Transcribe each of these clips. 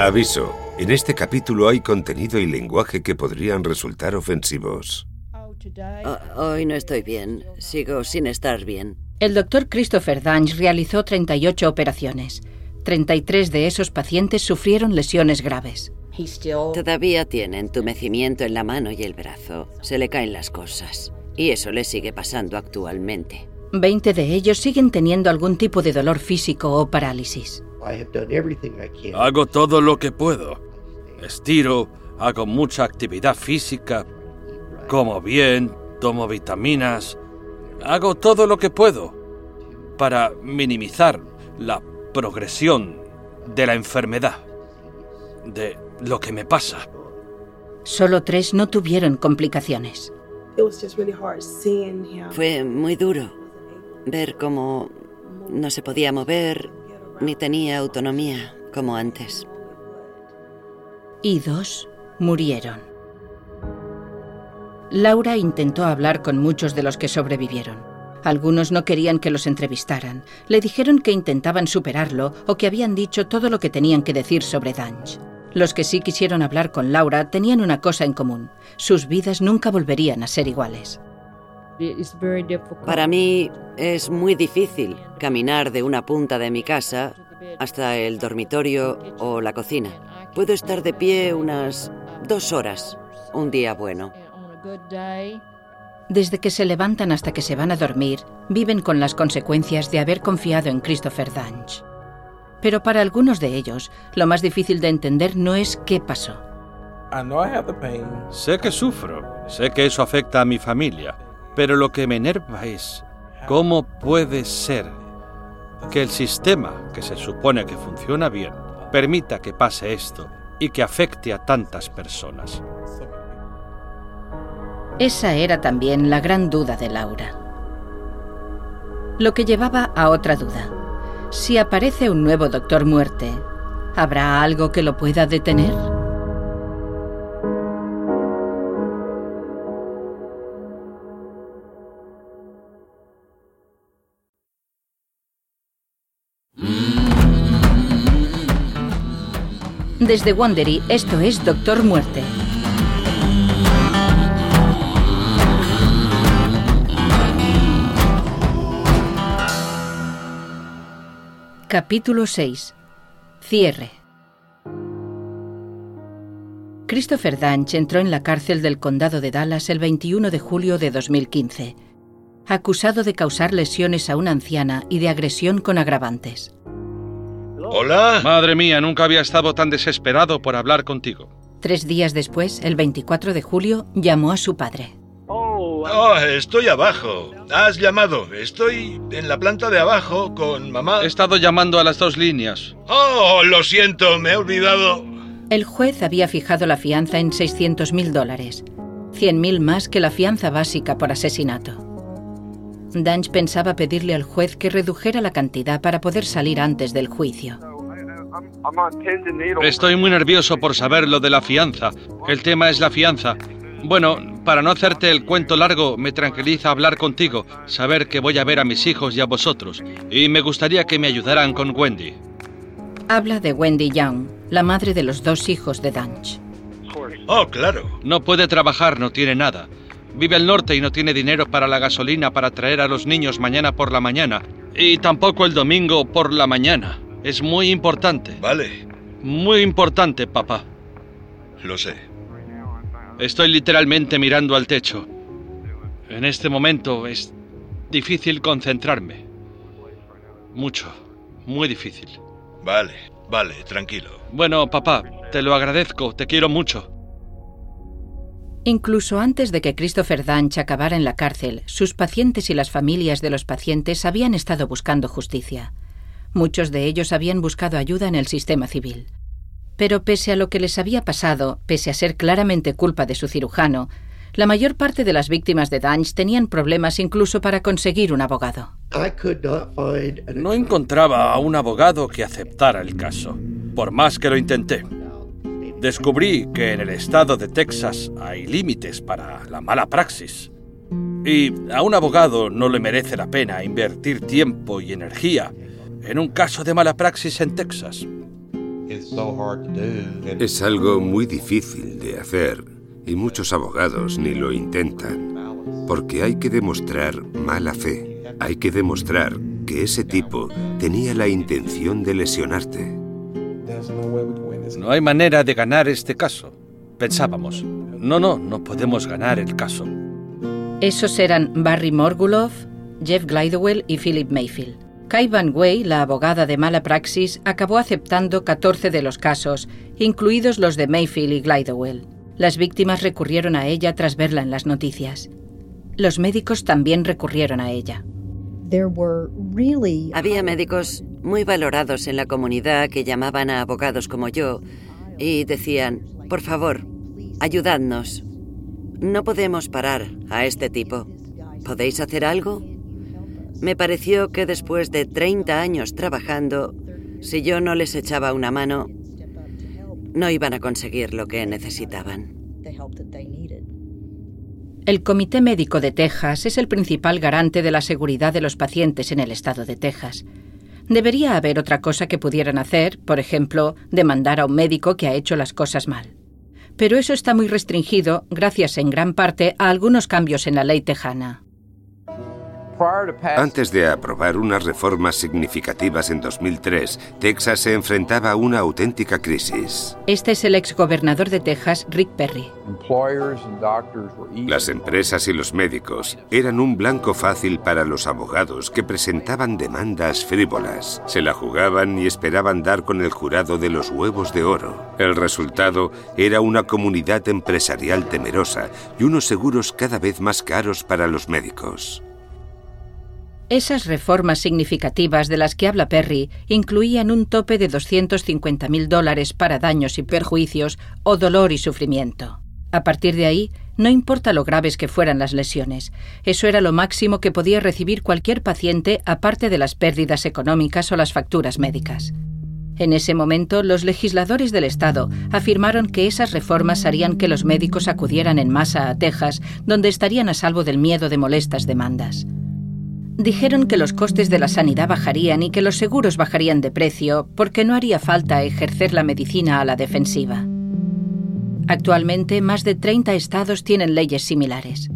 Aviso, en este capítulo hay contenido y lenguaje que podrían resultar ofensivos. Oh, hoy no estoy bien. Sigo sin estar bien. El doctor Christopher Dange realizó 38 operaciones. 33 de esos pacientes sufrieron lesiones graves. Todavía tiene entumecimiento en la mano y el brazo. Se le caen las cosas. Y eso le sigue pasando actualmente. 20 de ellos siguen teniendo algún tipo de dolor físico o parálisis. Hago todo lo que puedo. Estiro, hago mucha actividad física, como bien, tomo vitaminas, hago todo lo que puedo para minimizar la progresión de la enfermedad, de lo que me pasa. Solo tres no tuvieron complicaciones. Fue muy duro ver cómo no se podía mover ni tenía autonomía como antes. Y dos murieron. Laura intentó hablar con muchos de los que sobrevivieron. Algunos no querían que los entrevistaran. Le dijeron que intentaban superarlo o que habían dicho todo lo que tenían que decir sobre Dange. Los que sí quisieron hablar con Laura tenían una cosa en común. Sus vidas nunca volverían a ser iguales. Para mí es muy difícil caminar de una punta de mi casa hasta el dormitorio o la cocina. Puedo estar de pie unas dos horas, un día bueno. Desde que se levantan hasta que se van a dormir, viven con las consecuencias de haber confiado en Christopher Dange. Pero para algunos de ellos, lo más difícil de entender no es qué pasó. Sé que sufro, sé que eso afecta a mi familia, pero lo que me enerva es cómo puede ser que el sistema, que se supone que funciona bien, permita que pase esto y que afecte a tantas personas. Esa era también la gran duda de Laura. Lo que llevaba a otra duda. Si aparece un nuevo Doctor Muerte, ¿habrá algo que lo pueda detener? Desde Wondery, esto es Doctor Muerte. Capítulo 6. Cierre. Christopher Danch entró en la cárcel del condado de Dallas el 21 de julio de 2015, acusado de causar lesiones a una anciana y de agresión con agravantes. Hola. Madre mía, nunca había estado tan desesperado por hablar contigo. Tres días después, el 24 de julio, llamó a su padre. Oh, estoy abajo. Has llamado. Estoy en la planta de abajo con mamá. He estado llamando a las dos líneas. Oh, lo siento, me he olvidado. El juez había fijado la fianza en 600.000 dólares, 100.000 más que la fianza básica por asesinato. Danch pensaba pedirle al juez que redujera la cantidad para poder salir antes del juicio. Estoy muy nervioso por saber lo de la fianza. El tema es la fianza. Bueno, para no hacerte el cuento largo, me tranquiliza hablar contigo, saber que voy a ver a mis hijos y a vosotros, y me gustaría que me ayudaran con Wendy. Habla de Wendy Young, la madre de los dos hijos de Danch. Oh, claro. No puede trabajar, no tiene nada. Vive al norte y no tiene dinero para la gasolina para traer a los niños mañana por la mañana. Y tampoco el domingo por la mañana. Es muy importante. Vale. Muy importante, papá. Lo sé. Estoy literalmente mirando al techo. En este momento es difícil concentrarme. Mucho, muy difícil. Vale, vale, tranquilo. Bueno, papá, te lo agradezco, te quiero mucho. Incluso antes de que Christopher Danch acabara en la cárcel, sus pacientes y las familias de los pacientes habían estado buscando justicia. Muchos de ellos habían buscado ayuda en el sistema civil. Pero pese a lo que les había pasado, pese a ser claramente culpa de su cirujano, la mayor parte de las víctimas de Danch tenían problemas incluso para conseguir un abogado. No encontraba a un abogado que aceptara el caso, por más que lo intenté. Descubrí que en el estado de Texas hay límites para la mala praxis. Y a un abogado no le merece la pena invertir tiempo y energía en un caso de mala praxis en Texas. Es algo muy difícil de hacer y muchos abogados ni lo intentan, porque hay que demostrar mala fe, hay que demostrar que ese tipo tenía la intención de lesionarte. No hay manera de ganar este caso. Pensábamos, no, no, no podemos ganar el caso. Esos eran Barry Morgulov, Jeff Glidewell y Philip Mayfield. Kai Van Wey, la abogada de mala praxis, acabó aceptando 14 de los casos, incluidos los de Mayfield y Glidewell. Las víctimas recurrieron a ella tras verla en las noticias. Los médicos también recurrieron a ella. Había médicos muy valorados en la comunidad que llamaban a abogados como yo y decían, por favor, ayudadnos. No podemos parar a este tipo. ¿Podéis hacer algo? Me pareció que después de 30 años trabajando, si yo no les echaba una mano, no iban a conseguir lo que necesitaban. El Comité Médico de Texas es el principal garante de la seguridad de los pacientes en el estado de Texas. Debería haber otra cosa que pudieran hacer, por ejemplo, demandar a un médico que ha hecho las cosas mal. Pero eso está muy restringido gracias en gran parte a algunos cambios en la ley tejana. Antes de aprobar unas reformas significativas en 2003, Texas se enfrentaba a una auténtica crisis. Este es el exgobernador de Texas, Rick Perry. Las empresas y los médicos eran un blanco fácil para los abogados que presentaban demandas frívolas. Se la jugaban y esperaban dar con el jurado de los huevos de oro. El resultado era una comunidad empresarial temerosa y unos seguros cada vez más caros para los médicos. Esas reformas significativas de las que habla Perry incluían un tope de 250.000 dólares para daños y perjuicios o dolor y sufrimiento. A partir de ahí, no importa lo graves que fueran las lesiones, eso era lo máximo que podía recibir cualquier paciente aparte de las pérdidas económicas o las facturas médicas. En ese momento, los legisladores del Estado afirmaron que esas reformas harían que los médicos acudieran en masa a Texas, donde estarían a salvo del miedo de molestas demandas dijeron que los costes de la sanidad bajarían y que los seguros bajarían de precio porque no haría falta ejercer la medicina a la defensiva. Actualmente, más de 30 estados tienen leyes similares.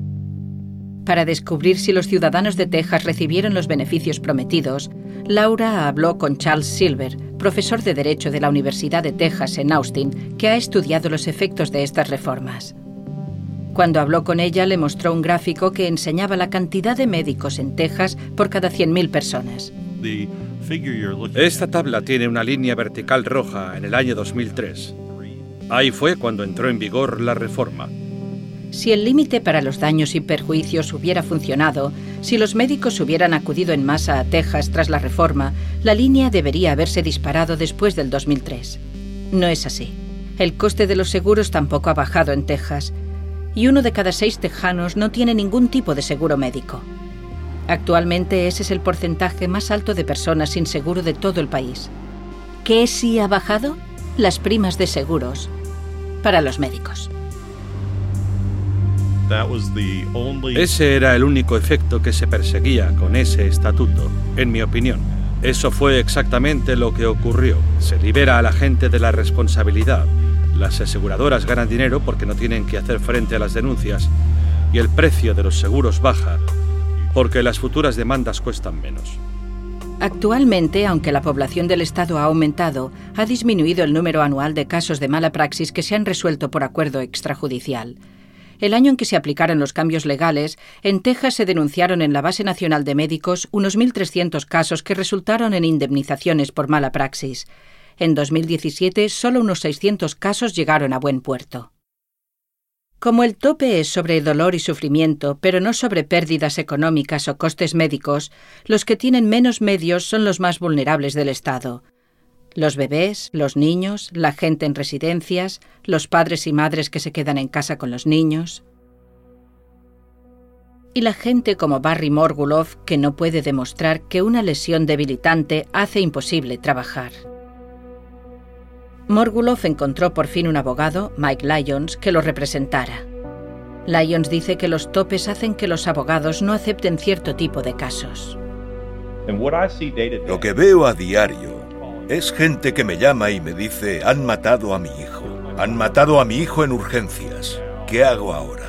Para descubrir si los ciudadanos de Texas recibieron los beneficios prometidos, Laura habló con Charles Silver, profesor de Derecho de la Universidad de Texas en Austin, que ha estudiado los efectos de estas reformas. Cuando habló con ella le mostró un gráfico que enseñaba la cantidad de médicos en Texas por cada 100.000 personas. Esta tabla tiene una línea vertical roja en el año 2003. Ahí fue cuando entró en vigor la reforma. Si el límite para los daños y perjuicios hubiera funcionado, si los médicos hubieran acudido en masa a Texas tras la reforma, la línea debería haberse disparado después del 2003. No es así. El coste de los seguros tampoco ha bajado en Texas y uno de cada seis tejanos no tiene ningún tipo de seguro médico. Actualmente ese es el porcentaje más alto de personas sin seguro de todo el país. ¿Qué sí ha bajado? Las primas de seguros para los médicos. Ese era el único efecto que se perseguía con ese estatuto, en mi opinión. Eso fue exactamente lo que ocurrió. Se libera a la gente de la responsabilidad las aseguradoras ganan dinero porque no tienen que hacer frente a las denuncias y el precio de los seguros baja porque las futuras demandas cuestan menos. Actualmente, aunque la población del Estado ha aumentado, ha disminuido el número anual de casos de mala praxis que se han resuelto por acuerdo extrajudicial. El año en que se aplicaron los cambios legales, en Texas se denunciaron en la Base Nacional de Médicos unos 1.300 casos que resultaron en indemnizaciones por mala praxis. En 2017, solo unos 600 casos llegaron a buen puerto. Como el tope es sobre dolor y sufrimiento, pero no sobre pérdidas económicas o costes médicos, los que tienen menos medios son los más vulnerables del Estado. Los bebés, los niños, la gente en residencias, los padres y madres que se quedan en casa con los niños. Y la gente como Barry Morgulov, que no puede demostrar que una lesión debilitante hace imposible trabajar. Morgulov encontró por fin un abogado, Mike Lyons, que lo representara. Lyons dice que los topes hacen que los abogados no acepten cierto tipo de casos. Lo que veo a diario Es gente que me llama y me dice, han matado a mi hijo. Han matado a mi hijo en urgencias. ¿Qué hago ahora?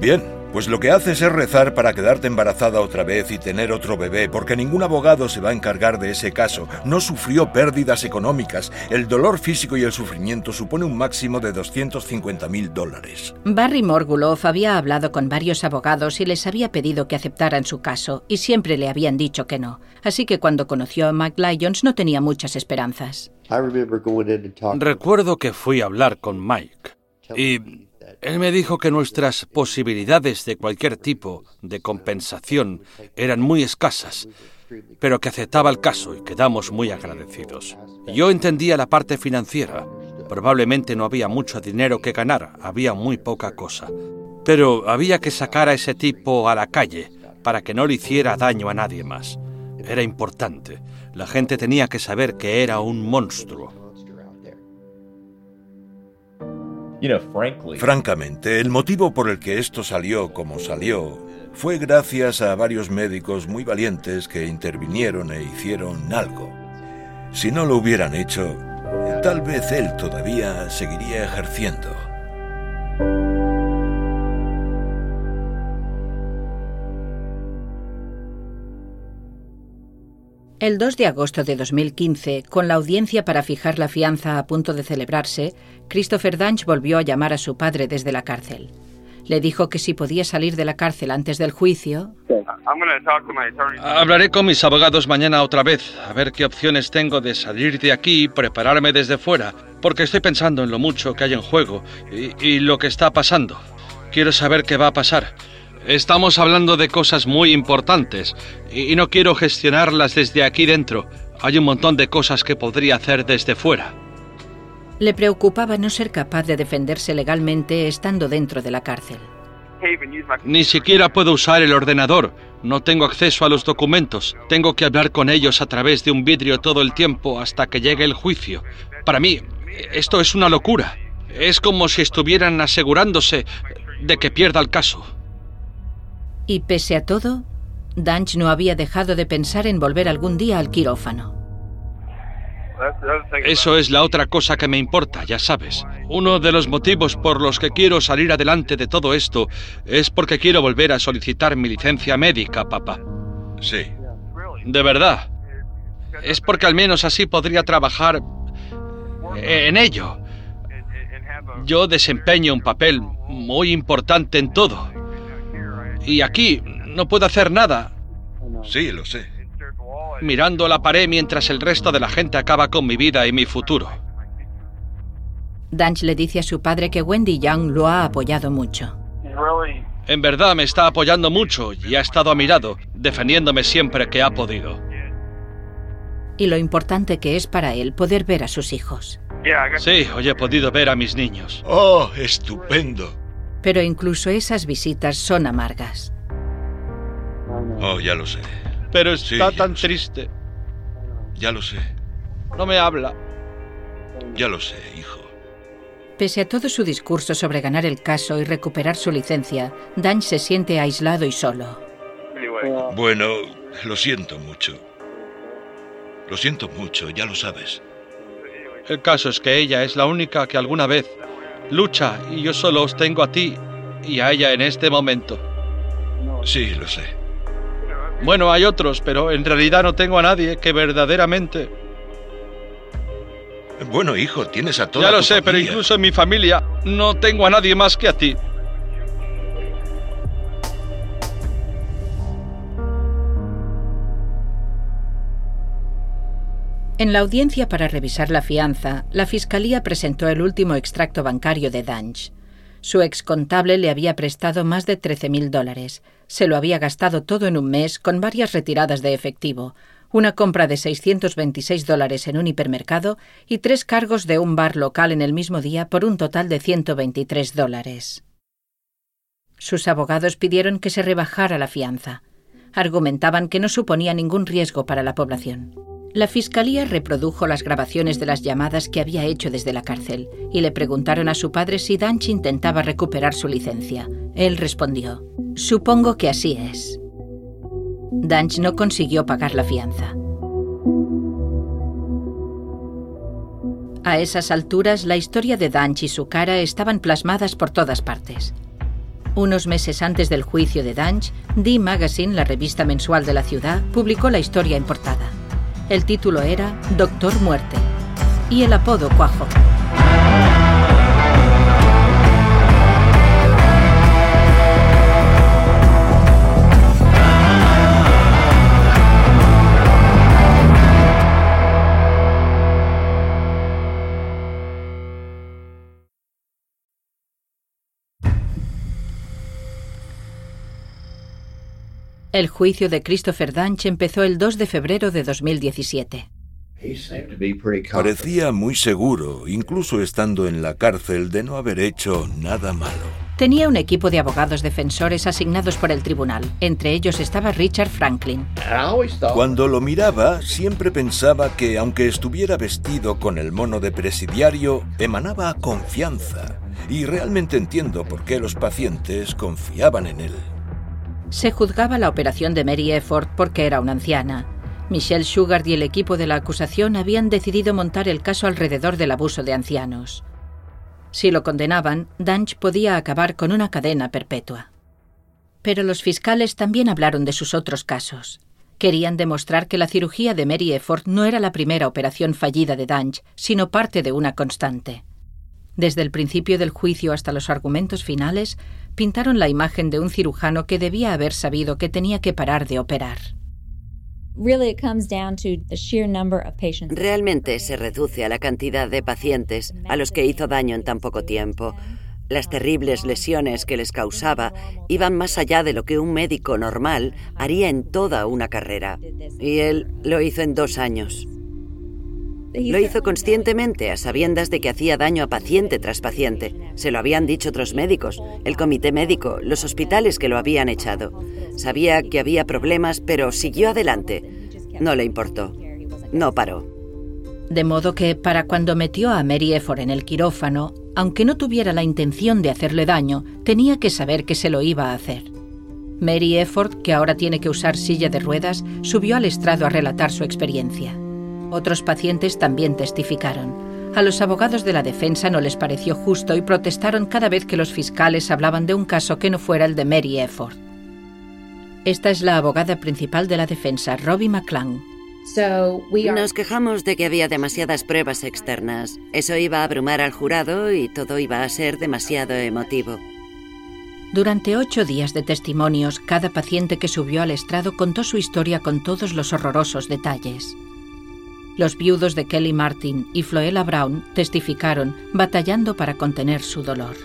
Bien, pues lo que haces es rezar para quedarte embarazada otra vez y tener otro bebé, porque ningún abogado se va a encargar de ese caso. No sufrió pérdidas económicas. El dolor físico y el sufrimiento supone un máximo de 250 mil dólares. Barry Morguloff había hablado con varios abogados y les había pedido que aceptaran su caso, y siempre le habían dicho que no. Así que cuando conoció a Mike Lyons no tenía muchas esperanzas. Recuerdo que fui a hablar con Mike y él me dijo que nuestras posibilidades de cualquier tipo de compensación eran muy escasas, pero que aceptaba el caso y quedamos muy agradecidos. Yo entendía la parte financiera. Probablemente no había mucho dinero que ganar, había muy poca cosa. Pero había que sacar a ese tipo a la calle para que no le hiciera daño a nadie más. Era importante. La gente tenía que saber que era un monstruo. Francamente, el motivo por el que esto salió como salió fue gracias a varios médicos muy valientes que intervinieron e hicieron algo. Si no lo hubieran hecho, tal vez él todavía seguiría ejerciendo. El 2 de agosto de 2015, con la audiencia para fijar la fianza a punto de celebrarse, Christopher Danch volvió a llamar a su padre desde la cárcel. Le dijo que si podía salir de la cárcel antes del juicio... Hablaré con mis abogados mañana otra vez, a ver qué opciones tengo de salir de aquí y prepararme desde fuera, porque estoy pensando en lo mucho que hay en juego y, y lo que está pasando. Quiero saber qué va a pasar. Estamos hablando de cosas muy importantes y no quiero gestionarlas desde aquí dentro. Hay un montón de cosas que podría hacer desde fuera. Le preocupaba no ser capaz de defenderse legalmente estando dentro de la cárcel. Ni siquiera puedo usar el ordenador. No tengo acceso a los documentos. Tengo que hablar con ellos a través de un vidrio todo el tiempo hasta que llegue el juicio. Para mí, esto es una locura. Es como si estuvieran asegurándose de que pierda el caso. Y pese a todo, Danch no había dejado de pensar en volver algún día al quirófano. Eso es la otra cosa que me importa, ya sabes. Uno de los motivos por los que quiero salir adelante de todo esto es porque quiero volver a solicitar mi licencia médica, papá. Sí. De verdad. Es porque al menos así podría trabajar en ello. Yo desempeño un papel muy importante en todo. Y aquí no puedo hacer nada. Sí, lo sé. Mirando la pared mientras el resto de la gente acaba con mi vida y mi futuro. Danch le dice a su padre que Wendy Young lo ha apoyado mucho. En verdad me está apoyando mucho y ha estado a mi lado, defendiéndome siempre que ha podido. Y lo importante que es para él poder ver a sus hijos. Sí, hoy he podido ver a mis niños. Oh, estupendo. Pero incluso esas visitas son amargas. Oh, ya lo sé. Pero está tan triste. Ya lo sé. No me habla. Ya lo sé, hijo. Pese a todo su discurso sobre ganar el caso y recuperar su licencia, Dan se siente aislado y solo. Bueno, lo siento mucho. Lo siento mucho, ya lo sabes. El caso es que ella es la única que alguna vez lucha y yo solo os tengo a ti y a ella en este momento. Sí, lo sé. Bueno, hay otros, pero en realidad no tengo a nadie que verdaderamente... Bueno, hijo, tienes a toda Ya lo sé, pero incluso en mi familia no tengo a nadie más que a ti. En la audiencia para revisar la fianza, la Fiscalía presentó el último extracto bancario de Danch. Su ex contable le había prestado más de 13.000 dólares. Se lo había gastado todo en un mes con varias retiradas de efectivo, una compra de 626 dólares en un hipermercado y tres cargos de un bar local en el mismo día por un total de 123 dólares. Sus abogados pidieron que se rebajara la fianza. Argumentaban que no suponía ningún riesgo para la población. La fiscalía reprodujo las grabaciones de las llamadas que había hecho desde la cárcel y le preguntaron a su padre si Danch intentaba recuperar su licencia. Él respondió, Supongo que así es. Danch no consiguió pagar la fianza. A esas alturas, la historia de Danch y su cara estaban plasmadas por todas partes. Unos meses antes del juicio de Danch, D Magazine, la revista mensual de la ciudad, publicó la historia en portada. El título era Doctor Muerte y el apodo Cuajo. El juicio de Christopher Danch empezó el 2 de febrero de 2017. Parecía muy seguro, incluso estando en la cárcel, de no haber hecho nada malo. Tenía un equipo de abogados defensores asignados por el tribunal. Entre ellos estaba Richard Franklin. Cuando lo miraba, siempre pensaba que, aunque estuviera vestido con el mono de presidiario, emanaba confianza. Y realmente entiendo por qué los pacientes confiaban en él se juzgaba la operación de Mary Efford porque era una anciana. Michelle Sugar y el equipo de la acusación habían decidido montar el caso alrededor del abuso de ancianos. Si lo condenaban, Danch podía acabar con una cadena perpetua. Pero los fiscales también hablaron de sus otros casos. Querían demostrar que la cirugía de Mary Efford no era la primera operación fallida de Danch, sino parte de una constante. Desde el principio del juicio hasta los argumentos finales, pintaron la imagen de un cirujano que debía haber sabido que tenía que parar de operar. Realmente se reduce a la cantidad de pacientes a los que hizo daño en tan poco tiempo. Las terribles lesiones que les causaba iban más allá de lo que un médico normal haría en toda una carrera. Y él lo hizo en dos años. Lo hizo conscientemente, a sabiendas de que hacía daño a paciente tras paciente. Se lo habían dicho otros médicos, el comité médico, los hospitales que lo habían echado. Sabía que había problemas, pero siguió adelante. No le importó. No paró. De modo que, para cuando metió a Mary Efford en el quirófano, aunque no tuviera la intención de hacerle daño, tenía que saber que se lo iba a hacer. Mary Efford, que ahora tiene que usar silla de ruedas, subió al estrado a relatar su experiencia. Otros pacientes también testificaron. A los abogados de la defensa no les pareció justo y protestaron cada vez que los fiscales hablaban de un caso que no fuera el de Mary Efford. Esta es la abogada principal de la defensa, Robbie McClung. Nos quejamos de que había demasiadas pruebas externas. Eso iba a abrumar al jurado y todo iba a ser demasiado emotivo. Durante ocho días de testimonios, cada paciente que subió al estrado contó su historia con todos los horrorosos detalles. Los viudos de Kelly Martin y Floella Brown testificaron, batallando para contener su dolor.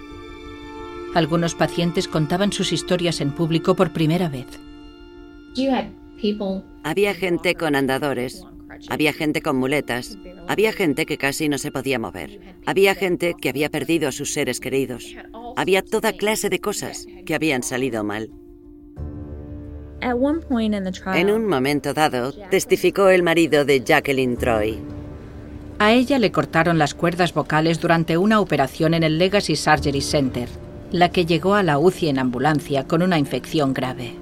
Algunos pacientes contaban sus historias en público por primera vez. Había gente con andadores, había gente con muletas, había gente que casi no se podía mover, había gente que había perdido a sus seres queridos, había toda clase de cosas que habían salido mal. En un momento dado, testificó el marido de Jacqueline Troy. A ella le cortaron las cuerdas vocales durante una operación en el Legacy Surgery Center, la que llegó a la UCI en ambulancia con una infección grave.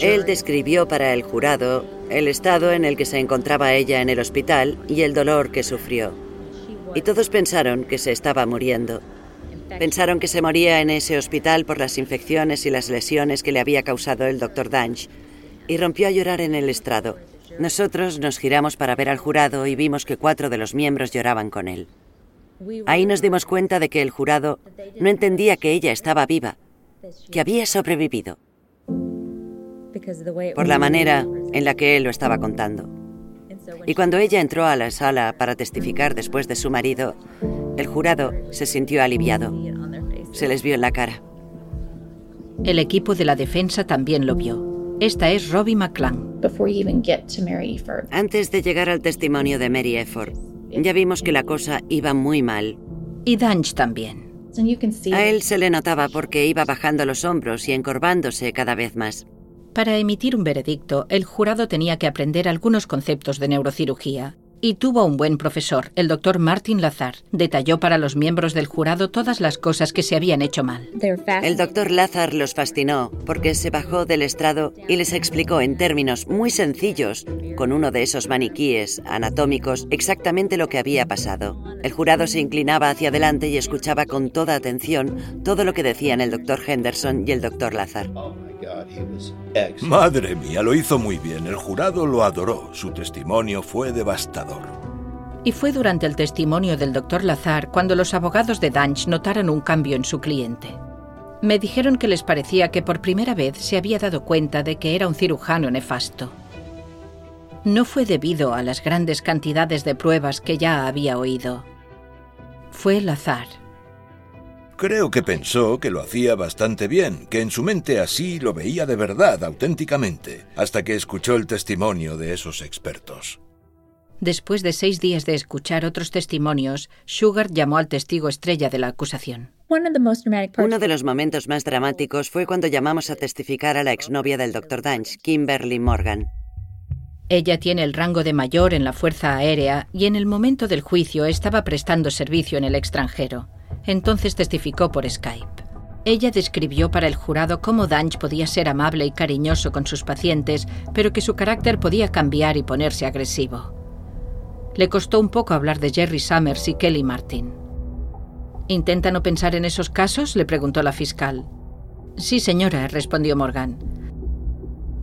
Él describió para el jurado el estado en el que se encontraba ella en el hospital y el dolor que sufrió. Y todos pensaron que se estaba muriendo. Pensaron que se moría en ese hospital por las infecciones y las lesiones que le había causado el doctor Danch y rompió a llorar en el estrado. Nosotros nos giramos para ver al jurado y vimos que cuatro de los miembros lloraban con él. Ahí nos dimos cuenta de que el jurado no entendía que ella estaba viva, que había sobrevivido, por la manera en la que él lo estaba contando. Y cuando ella entró a la sala para testificar después de su marido, el jurado se sintió aliviado. Se les vio en la cara. El equipo de la defensa también lo vio. Esta es Robbie McClung. Antes de llegar al testimonio de Mary Efford, ya vimos que la cosa iba muy mal. Y Danch también. A él se le notaba porque iba bajando los hombros y encorvándose cada vez más. Para emitir un veredicto, el jurado tenía que aprender algunos conceptos de neurocirugía. Y tuvo un buen profesor, el doctor Martin Lazar. Detalló para los miembros del jurado todas las cosas que se habían hecho mal. El doctor Lazar los fascinó porque se bajó del estrado y les explicó en términos muy sencillos, con uno de esos maniquíes anatómicos, exactamente lo que había pasado. El jurado se inclinaba hacia adelante y escuchaba con toda atención todo lo que decían el doctor Henderson y el doctor Lazar. Madre mía, lo hizo muy bien. El jurado lo adoró. Su testimonio fue devastador. Y fue durante el testimonio del doctor Lazar cuando los abogados de Danch notaron un cambio en su cliente. Me dijeron que les parecía que por primera vez se había dado cuenta de que era un cirujano nefasto. No fue debido a las grandes cantidades de pruebas que ya había oído. Fue Lazar. Creo que pensó que lo hacía bastante bien, que en su mente así lo veía de verdad, auténticamente, hasta que escuchó el testimonio de esos expertos. Después de seis días de escuchar otros testimonios, Sugar llamó al testigo estrella de la acusación. Uno de los momentos más dramáticos fue cuando llamamos a testificar a la exnovia del Dr. Danch, Kimberly Morgan. Ella tiene el rango de mayor en la Fuerza Aérea y en el momento del juicio estaba prestando servicio en el extranjero. Entonces testificó por Skype. Ella describió para el jurado cómo Danch podía ser amable y cariñoso con sus pacientes, pero que su carácter podía cambiar y ponerse agresivo. Le costó un poco hablar de Jerry Summers y Kelly Martin. ¿Intenta no pensar en esos casos? le preguntó la fiscal. Sí, señora, respondió Morgan.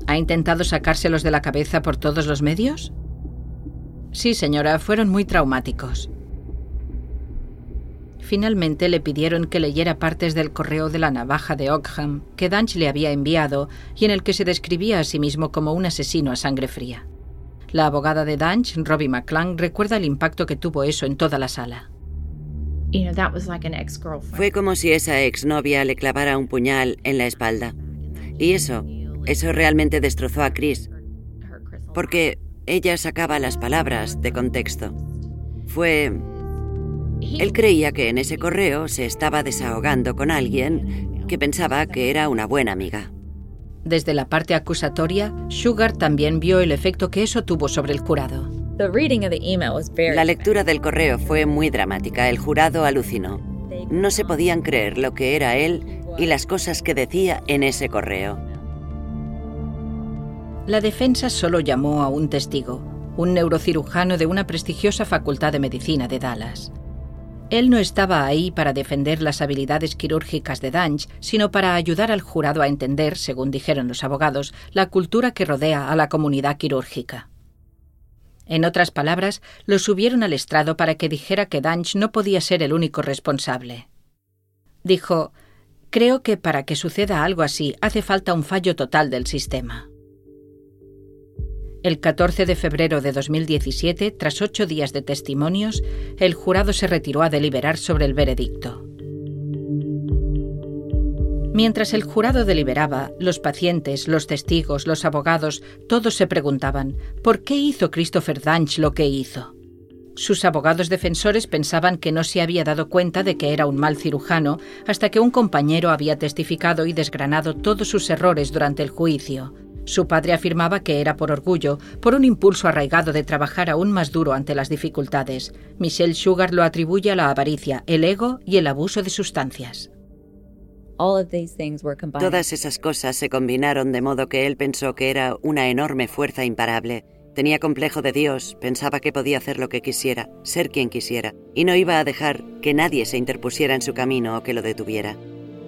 ¿Ha intentado sacárselos de la cabeza por todos los medios? Sí, señora, fueron muy traumáticos. Finalmente le pidieron que leyera partes del correo de la navaja de Ockham que Danch le había enviado y en el que se describía a sí mismo como un asesino a sangre fría. La abogada de Danch, Robbie McClung, recuerda el impacto que tuvo eso en toda la sala. Fue como si esa exnovia le clavara un puñal en la espalda. Y eso, eso realmente destrozó a Chris. Porque ella sacaba las palabras de contexto. Fue él creía que en ese correo se estaba desahogando con alguien que pensaba que era una buena amiga. Desde la parte acusatoria, Sugar también vio el efecto que eso tuvo sobre el jurado. La lectura del correo fue muy dramática. El jurado alucinó. No se podían creer lo que era él y las cosas que decía en ese correo. La defensa solo llamó a un testigo, un neurocirujano de una prestigiosa facultad de medicina de Dallas. Él no estaba ahí para defender las habilidades quirúrgicas de Danch, sino para ayudar al jurado a entender, según dijeron los abogados, la cultura que rodea a la comunidad quirúrgica. En otras palabras, lo subieron al estrado para que dijera que Danch no podía ser el único responsable. Dijo, Creo que para que suceda algo así hace falta un fallo total del sistema. El 14 de febrero de 2017, tras ocho días de testimonios, el jurado se retiró a deliberar sobre el veredicto. Mientras el jurado deliberaba, los pacientes, los testigos, los abogados, todos se preguntaban, ¿por qué hizo Christopher Danch lo que hizo? Sus abogados defensores pensaban que no se había dado cuenta de que era un mal cirujano hasta que un compañero había testificado y desgranado todos sus errores durante el juicio, su padre afirmaba que era por orgullo, por un impulso arraigado de trabajar aún más duro ante las dificultades. Michelle Sugar lo atribuye a la avaricia, el ego y el abuso de sustancias. Todas esas cosas se combinaron de modo que él pensó que era una enorme fuerza imparable. Tenía complejo de Dios, pensaba que podía hacer lo que quisiera, ser quien quisiera, y no iba a dejar que nadie se interpusiera en su camino o que lo detuviera.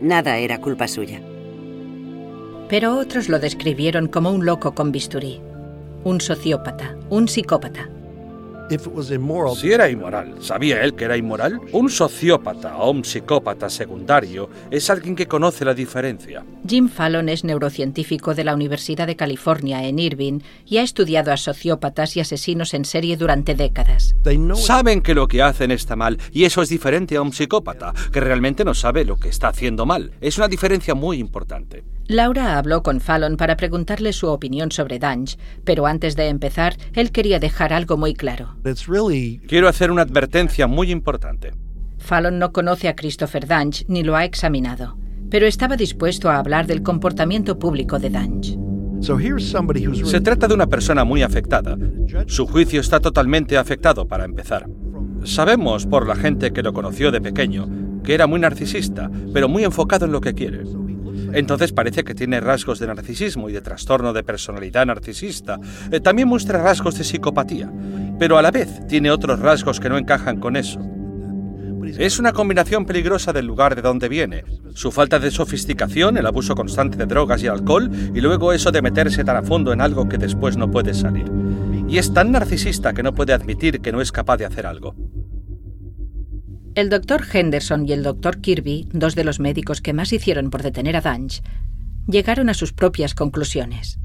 Nada era culpa suya pero otros lo describieron como un loco con bisturí, un sociópata, un psicópata. Si era inmoral, ¿sabía él que era inmoral? Un sociópata o un psicópata secundario es alguien que conoce la diferencia. Jim Fallon es neurocientífico de la Universidad de California en Irvine y ha estudiado a sociópatas y asesinos en serie durante décadas. Saben que lo que hacen está mal y eso es diferente a un psicópata, que realmente no sabe lo que está haciendo mal. Es una diferencia muy importante. Laura habló con Fallon para preguntarle su opinión sobre Danch, pero antes de empezar, él quería dejar algo muy claro. Quiero hacer una advertencia muy importante. Fallon no conoce a Christopher Danch ni lo ha examinado, pero estaba dispuesto a hablar del comportamiento público de Danch. Se trata de una persona muy afectada. Su juicio está totalmente afectado para empezar. Sabemos por la gente que lo conoció de pequeño que era muy narcisista, pero muy enfocado en lo que quiere. Entonces parece que tiene rasgos de narcisismo y de trastorno de personalidad narcisista. Eh, también muestra rasgos de psicopatía, pero a la vez tiene otros rasgos que no encajan con eso. Es una combinación peligrosa del lugar de donde viene. Su falta de sofisticación, el abuso constante de drogas y alcohol, y luego eso de meterse tan a fondo en algo que después no puede salir. Y es tan narcisista que no puede admitir que no es capaz de hacer algo. El doctor Henderson y el doctor Kirby, dos de los médicos que más hicieron por detener a Danch, llegaron a sus propias conclusiones.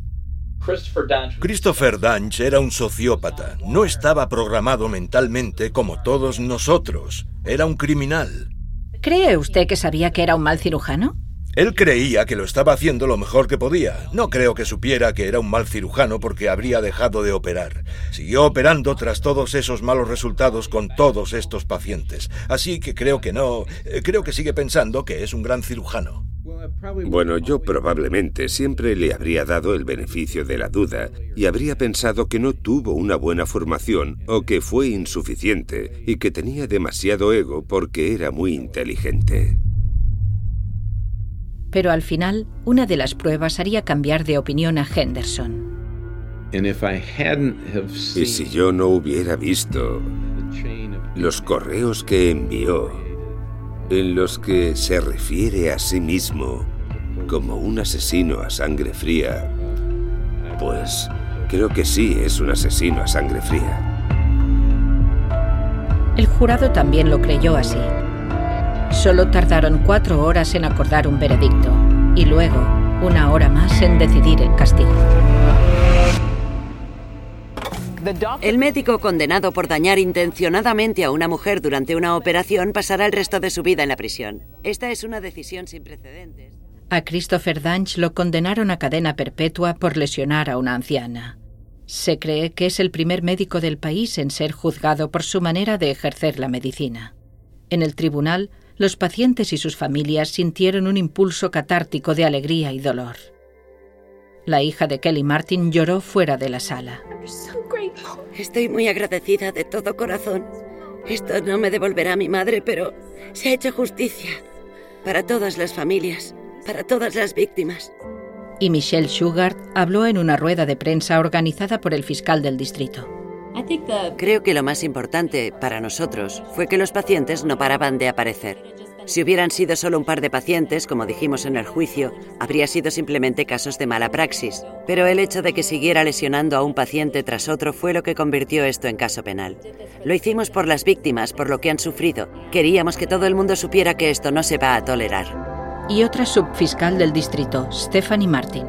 Christopher Danch era un sociópata. No estaba programado mentalmente como todos nosotros. Era un criminal. ¿Cree usted que sabía que era un mal cirujano? Él creía que lo estaba haciendo lo mejor que podía. No creo que supiera que era un mal cirujano porque habría dejado de operar. Siguió operando tras todos esos malos resultados con todos estos pacientes. Así que creo que no. Eh, creo que sigue pensando que es un gran cirujano. Bueno, yo probablemente siempre le habría dado el beneficio de la duda y habría pensado que no tuvo una buena formación o que fue insuficiente y que tenía demasiado ego porque era muy inteligente pero al final una de las pruebas haría cambiar de opinión a Henderson. Y si yo no hubiera visto los correos que envió, en los que se refiere a sí mismo como un asesino a sangre fría, pues creo que sí es un asesino a sangre fría. El jurado también lo creyó así. Solo tardaron cuatro horas en acordar un veredicto y luego una hora más en decidir el castigo. El médico condenado por dañar intencionadamente a una mujer durante una operación pasará el resto de su vida en la prisión. Esta es una decisión sin precedentes. A Christopher Danch lo condenaron a cadena perpetua por lesionar a una anciana. Se cree que es el primer médico del país en ser juzgado por su manera de ejercer la medicina. En el tribunal, los pacientes y sus familias sintieron un impulso catártico de alegría y dolor. La hija de Kelly Martin lloró fuera de la sala. Estoy muy agradecida de todo corazón. Esto no me devolverá a mi madre, pero se ha hecho justicia para todas las familias, para todas las víctimas. Y Michelle Sugar habló en una rueda de prensa organizada por el fiscal del distrito. Creo que lo más importante para nosotros fue que los pacientes no paraban de aparecer. Si hubieran sido solo un par de pacientes, como dijimos en el juicio, habría sido simplemente casos de mala praxis. Pero el hecho de que siguiera lesionando a un paciente tras otro fue lo que convirtió esto en caso penal. Lo hicimos por las víctimas, por lo que han sufrido. Queríamos que todo el mundo supiera que esto no se va a tolerar y otra subfiscal del distrito, Stephanie Martin.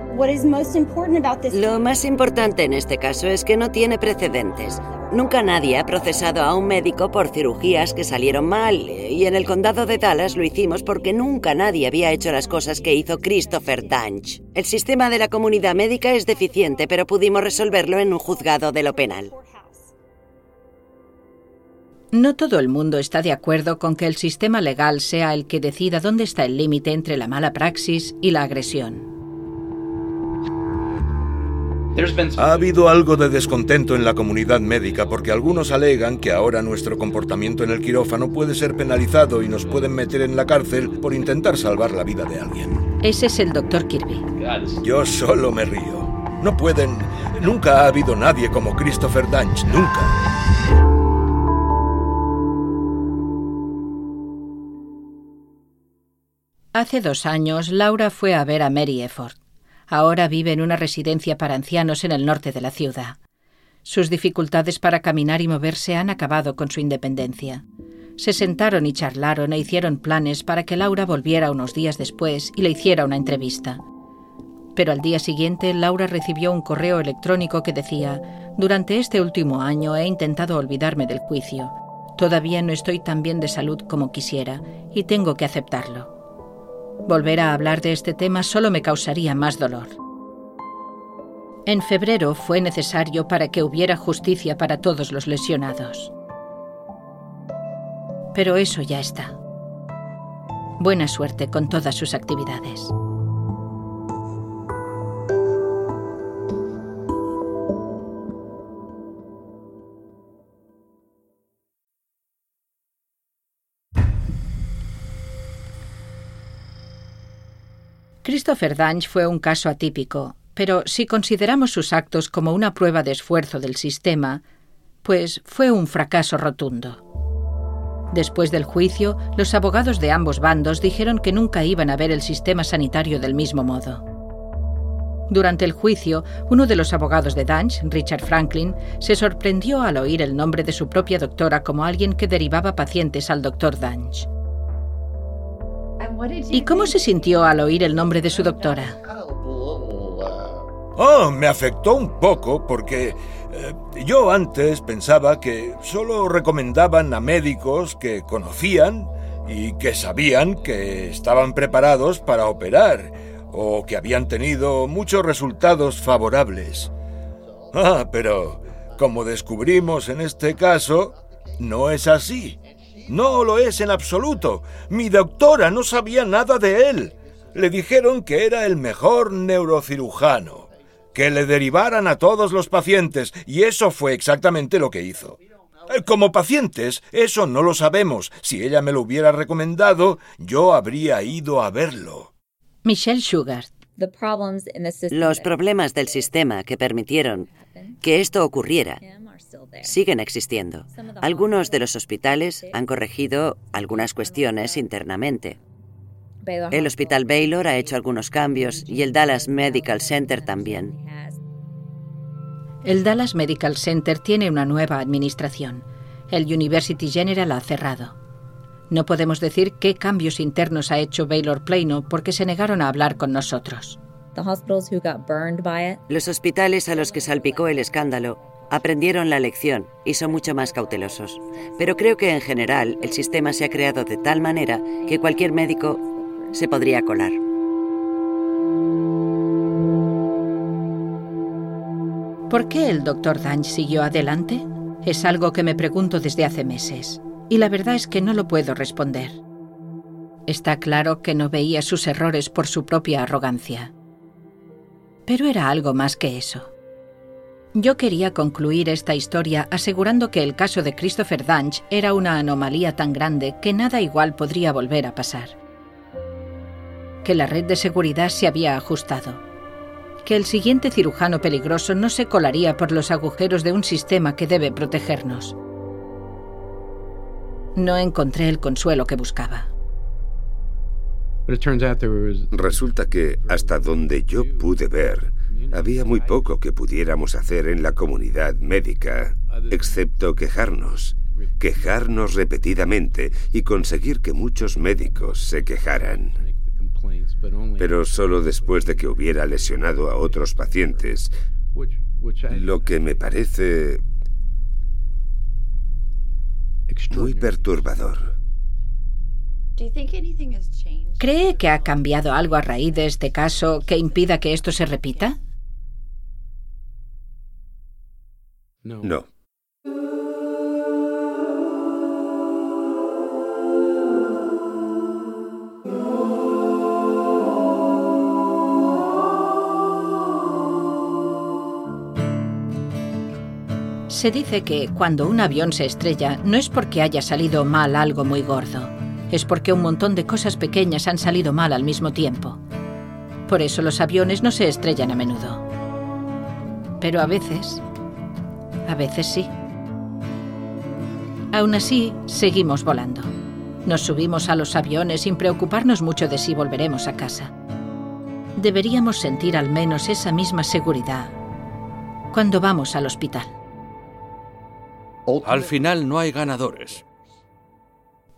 Lo más importante en este caso es que no tiene precedentes. Nunca nadie ha procesado a un médico por cirugías que salieron mal y en el condado de Dallas lo hicimos porque nunca nadie había hecho las cosas que hizo Christopher Danch. El sistema de la comunidad médica es deficiente, pero pudimos resolverlo en un juzgado de lo penal. No todo el mundo está de acuerdo con que el sistema legal sea el que decida dónde está el límite entre la mala praxis y la agresión. Ha habido algo de descontento en la comunidad médica porque algunos alegan que ahora nuestro comportamiento en el quirófano puede ser penalizado y nos pueden meter en la cárcel por intentar salvar la vida de alguien. Ese es el doctor Kirby. Yo solo me río. No pueden... Nunca ha habido nadie como Christopher Danch, nunca. Hace dos años, Laura fue a ver a Mary Efford. Ahora vive en una residencia para ancianos en el norte de la ciudad. Sus dificultades para caminar y moverse han acabado con su independencia. Se sentaron y charlaron e hicieron planes para que Laura volviera unos días después y le hiciera una entrevista. Pero al día siguiente Laura recibió un correo electrónico que decía, Durante este último año he intentado olvidarme del juicio. Todavía no estoy tan bien de salud como quisiera y tengo que aceptarlo. Volver a hablar de este tema solo me causaría más dolor. En febrero fue necesario para que hubiera justicia para todos los lesionados. Pero eso ya está. Buena suerte con todas sus actividades. Christopher Danch fue un caso atípico, pero si consideramos sus actos como una prueba de esfuerzo del sistema, pues fue un fracaso rotundo. Después del juicio, los abogados de ambos bandos dijeron que nunca iban a ver el sistema sanitario del mismo modo. Durante el juicio, uno de los abogados de Danch, Richard Franklin, se sorprendió al oír el nombre de su propia doctora como alguien que derivaba pacientes al doctor Danch. ¿Y cómo se sintió al oír el nombre de su doctora? Oh, me afectó un poco porque eh, yo antes pensaba que solo recomendaban a médicos que conocían y que sabían que estaban preparados para operar o que habían tenido muchos resultados favorables. Ah, pero como descubrimos en este caso, no es así. No lo es en absoluto. Mi doctora no sabía nada de él. Le dijeron que era el mejor neurocirujano, que le derivaran a todos los pacientes, y eso fue exactamente lo que hizo. Eh, como pacientes, eso no lo sabemos. Si ella me lo hubiera recomendado, yo habría ido a verlo. Michelle Sugar. Los problemas del sistema que permitieron que esto ocurriera siguen existiendo. Algunos de los hospitales han corregido algunas cuestiones internamente. El Hospital Baylor ha hecho algunos cambios y el Dallas Medical Center también. El Dallas Medical Center tiene una nueva administración. El University General ha cerrado. No podemos decir qué cambios internos ha hecho Baylor Plano porque se negaron a hablar con nosotros. Los hospitales a los que salpicó el escándalo aprendieron la lección y son mucho más cautelosos. Pero creo que en general el sistema se ha creado de tal manera que cualquier médico se podría colar. ¿Por qué el doctor Danch siguió adelante? Es algo que me pregunto desde hace meses. Y la verdad es que no lo puedo responder. Está claro que no veía sus errores por su propia arrogancia. Pero era algo más que eso. Yo quería concluir esta historia asegurando que el caso de Christopher Danch era una anomalía tan grande que nada igual podría volver a pasar. Que la red de seguridad se había ajustado. Que el siguiente cirujano peligroso no se colaría por los agujeros de un sistema que debe protegernos. No encontré el consuelo que buscaba. Resulta que, hasta donde yo pude ver, había muy poco que pudiéramos hacer en la comunidad médica, excepto quejarnos, quejarnos repetidamente y conseguir que muchos médicos se quejaran. Pero solo después de que hubiera lesionado a otros pacientes, lo que me parece muy perturbador. ¿Cree que ha cambiado algo a raíz de este caso que impida que esto se repita? No. Se dice que cuando un avión se estrella no es porque haya salido mal algo muy gordo, es porque un montón de cosas pequeñas han salido mal al mismo tiempo. Por eso los aviones no se estrellan a menudo. Pero a veces a veces sí. Aún así, seguimos volando. Nos subimos a los aviones sin preocuparnos mucho de si volveremos a casa. Deberíamos sentir al menos esa misma seguridad cuando vamos al hospital. Al final no hay ganadores.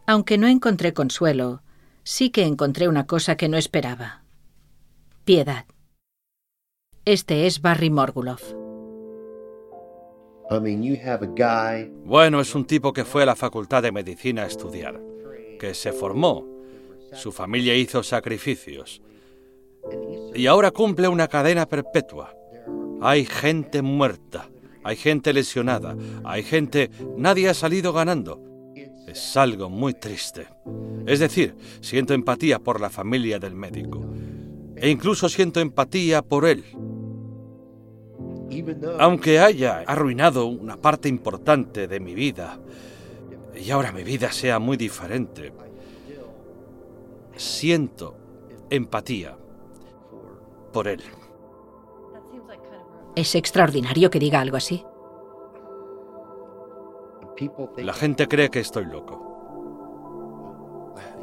Aunque no encontré consuelo, sí que encontré una cosa que no esperaba. Piedad. Este es Barry Morgulov. Bueno, es un tipo que fue a la Facultad de Medicina a estudiar, que se formó, su familia hizo sacrificios y ahora cumple una cadena perpetua. Hay gente muerta, hay gente lesionada, hay gente... Nadie ha salido ganando. Es algo muy triste. Es decir, siento empatía por la familia del médico. E incluso siento empatía por él. Aunque haya arruinado una parte importante de mi vida y ahora mi vida sea muy diferente, siento empatía por él. Es extraordinario que diga algo así. La gente cree que estoy loco.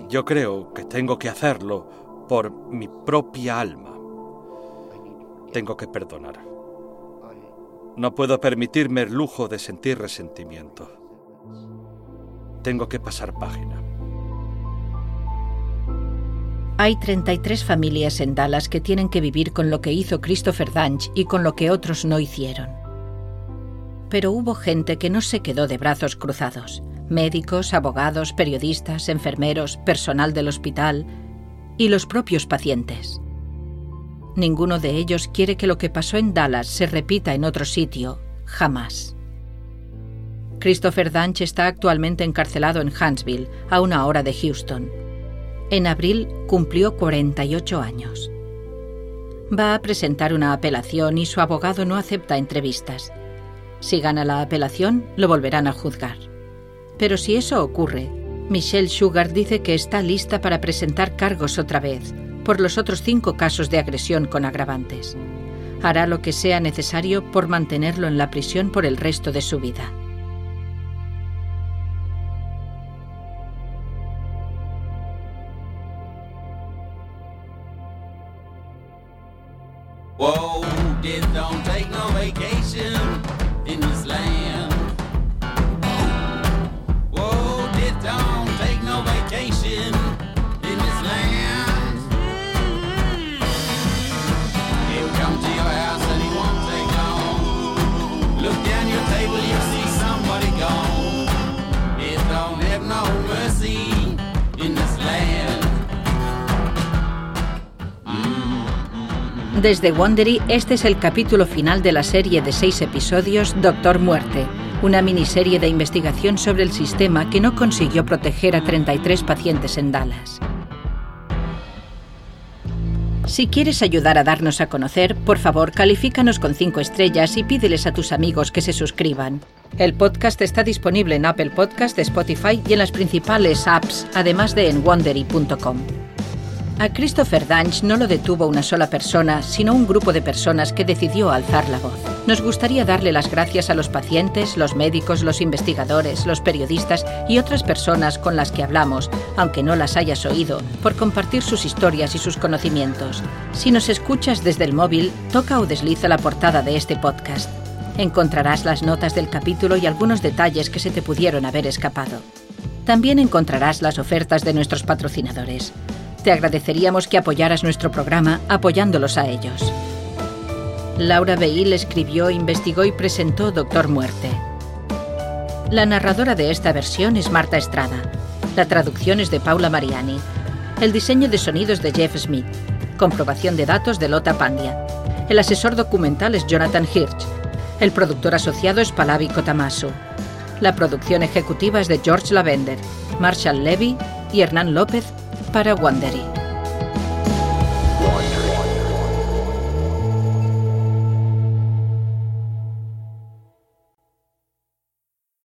Yo creo que tengo que hacerlo por mi propia alma. Tengo que perdonar. No puedo permitirme el lujo de sentir resentimiento. Tengo que pasar página. Hay 33 familias en Dallas que tienen que vivir con lo que hizo Christopher Danch y con lo que otros no hicieron. Pero hubo gente que no se quedó de brazos cruzados. Médicos, abogados, periodistas, enfermeros, personal del hospital y los propios pacientes. Ninguno de ellos quiere que lo que pasó en Dallas se repita en otro sitio, jamás. Christopher Danch está actualmente encarcelado en Huntsville, a una hora de Houston. En abril cumplió 48 años. Va a presentar una apelación y su abogado no acepta entrevistas. Si gana la apelación, lo volverán a juzgar. Pero si eso ocurre, Michelle Sugar dice que está lista para presentar cargos otra vez, por los otros cinco casos de agresión con agravantes. Hará lo que sea necesario por mantenerlo en la prisión por el resto de su vida. Desde Wondery, este es el capítulo final de la serie de seis episodios Doctor Muerte, una miniserie de investigación sobre el sistema que no consiguió proteger a 33 pacientes en Dallas. Si quieres ayudar a darnos a conocer, por favor, califícanos con cinco estrellas y pídeles a tus amigos que se suscriban. El podcast está disponible en Apple Podcast, Spotify y en las principales apps, además de en wondery.com. A Christopher Danch no lo detuvo una sola persona, sino un grupo de personas que decidió alzar la voz. Nos gustaría darle las gracias a los pacientes, los médicos, los investigadores, los periodistas y otras personas con las que hablamos, aunque no las hayas oído, por compartir sus historias y sus conocimientos. Si nos escuchas desde el móvil, toca o desliza la portada de este podcast. Encontrarás las notas del capítulo y algunos detalles que se te pudieron haber escapado. También encontrarás las ofertas de nuestros patrocinadores te agradeceríamos que apoyaras nuestro programa apoyándolos a ellos. Laura Beil escribió, investigó y presentó Doctor Muerte. La narradora de esta versión es Marta Estrada. La traducción es de Paula Mariani. El diseño de sonido es de Jeff Smith. Comprobación de datos de Lota Pandia. El asesor documental es Jonathan Hirsch. El productor asociado es Palavi Kotamasu. La producción ejecutiva es de George Lavender, Marshall Levy y Hernán López para Wandery.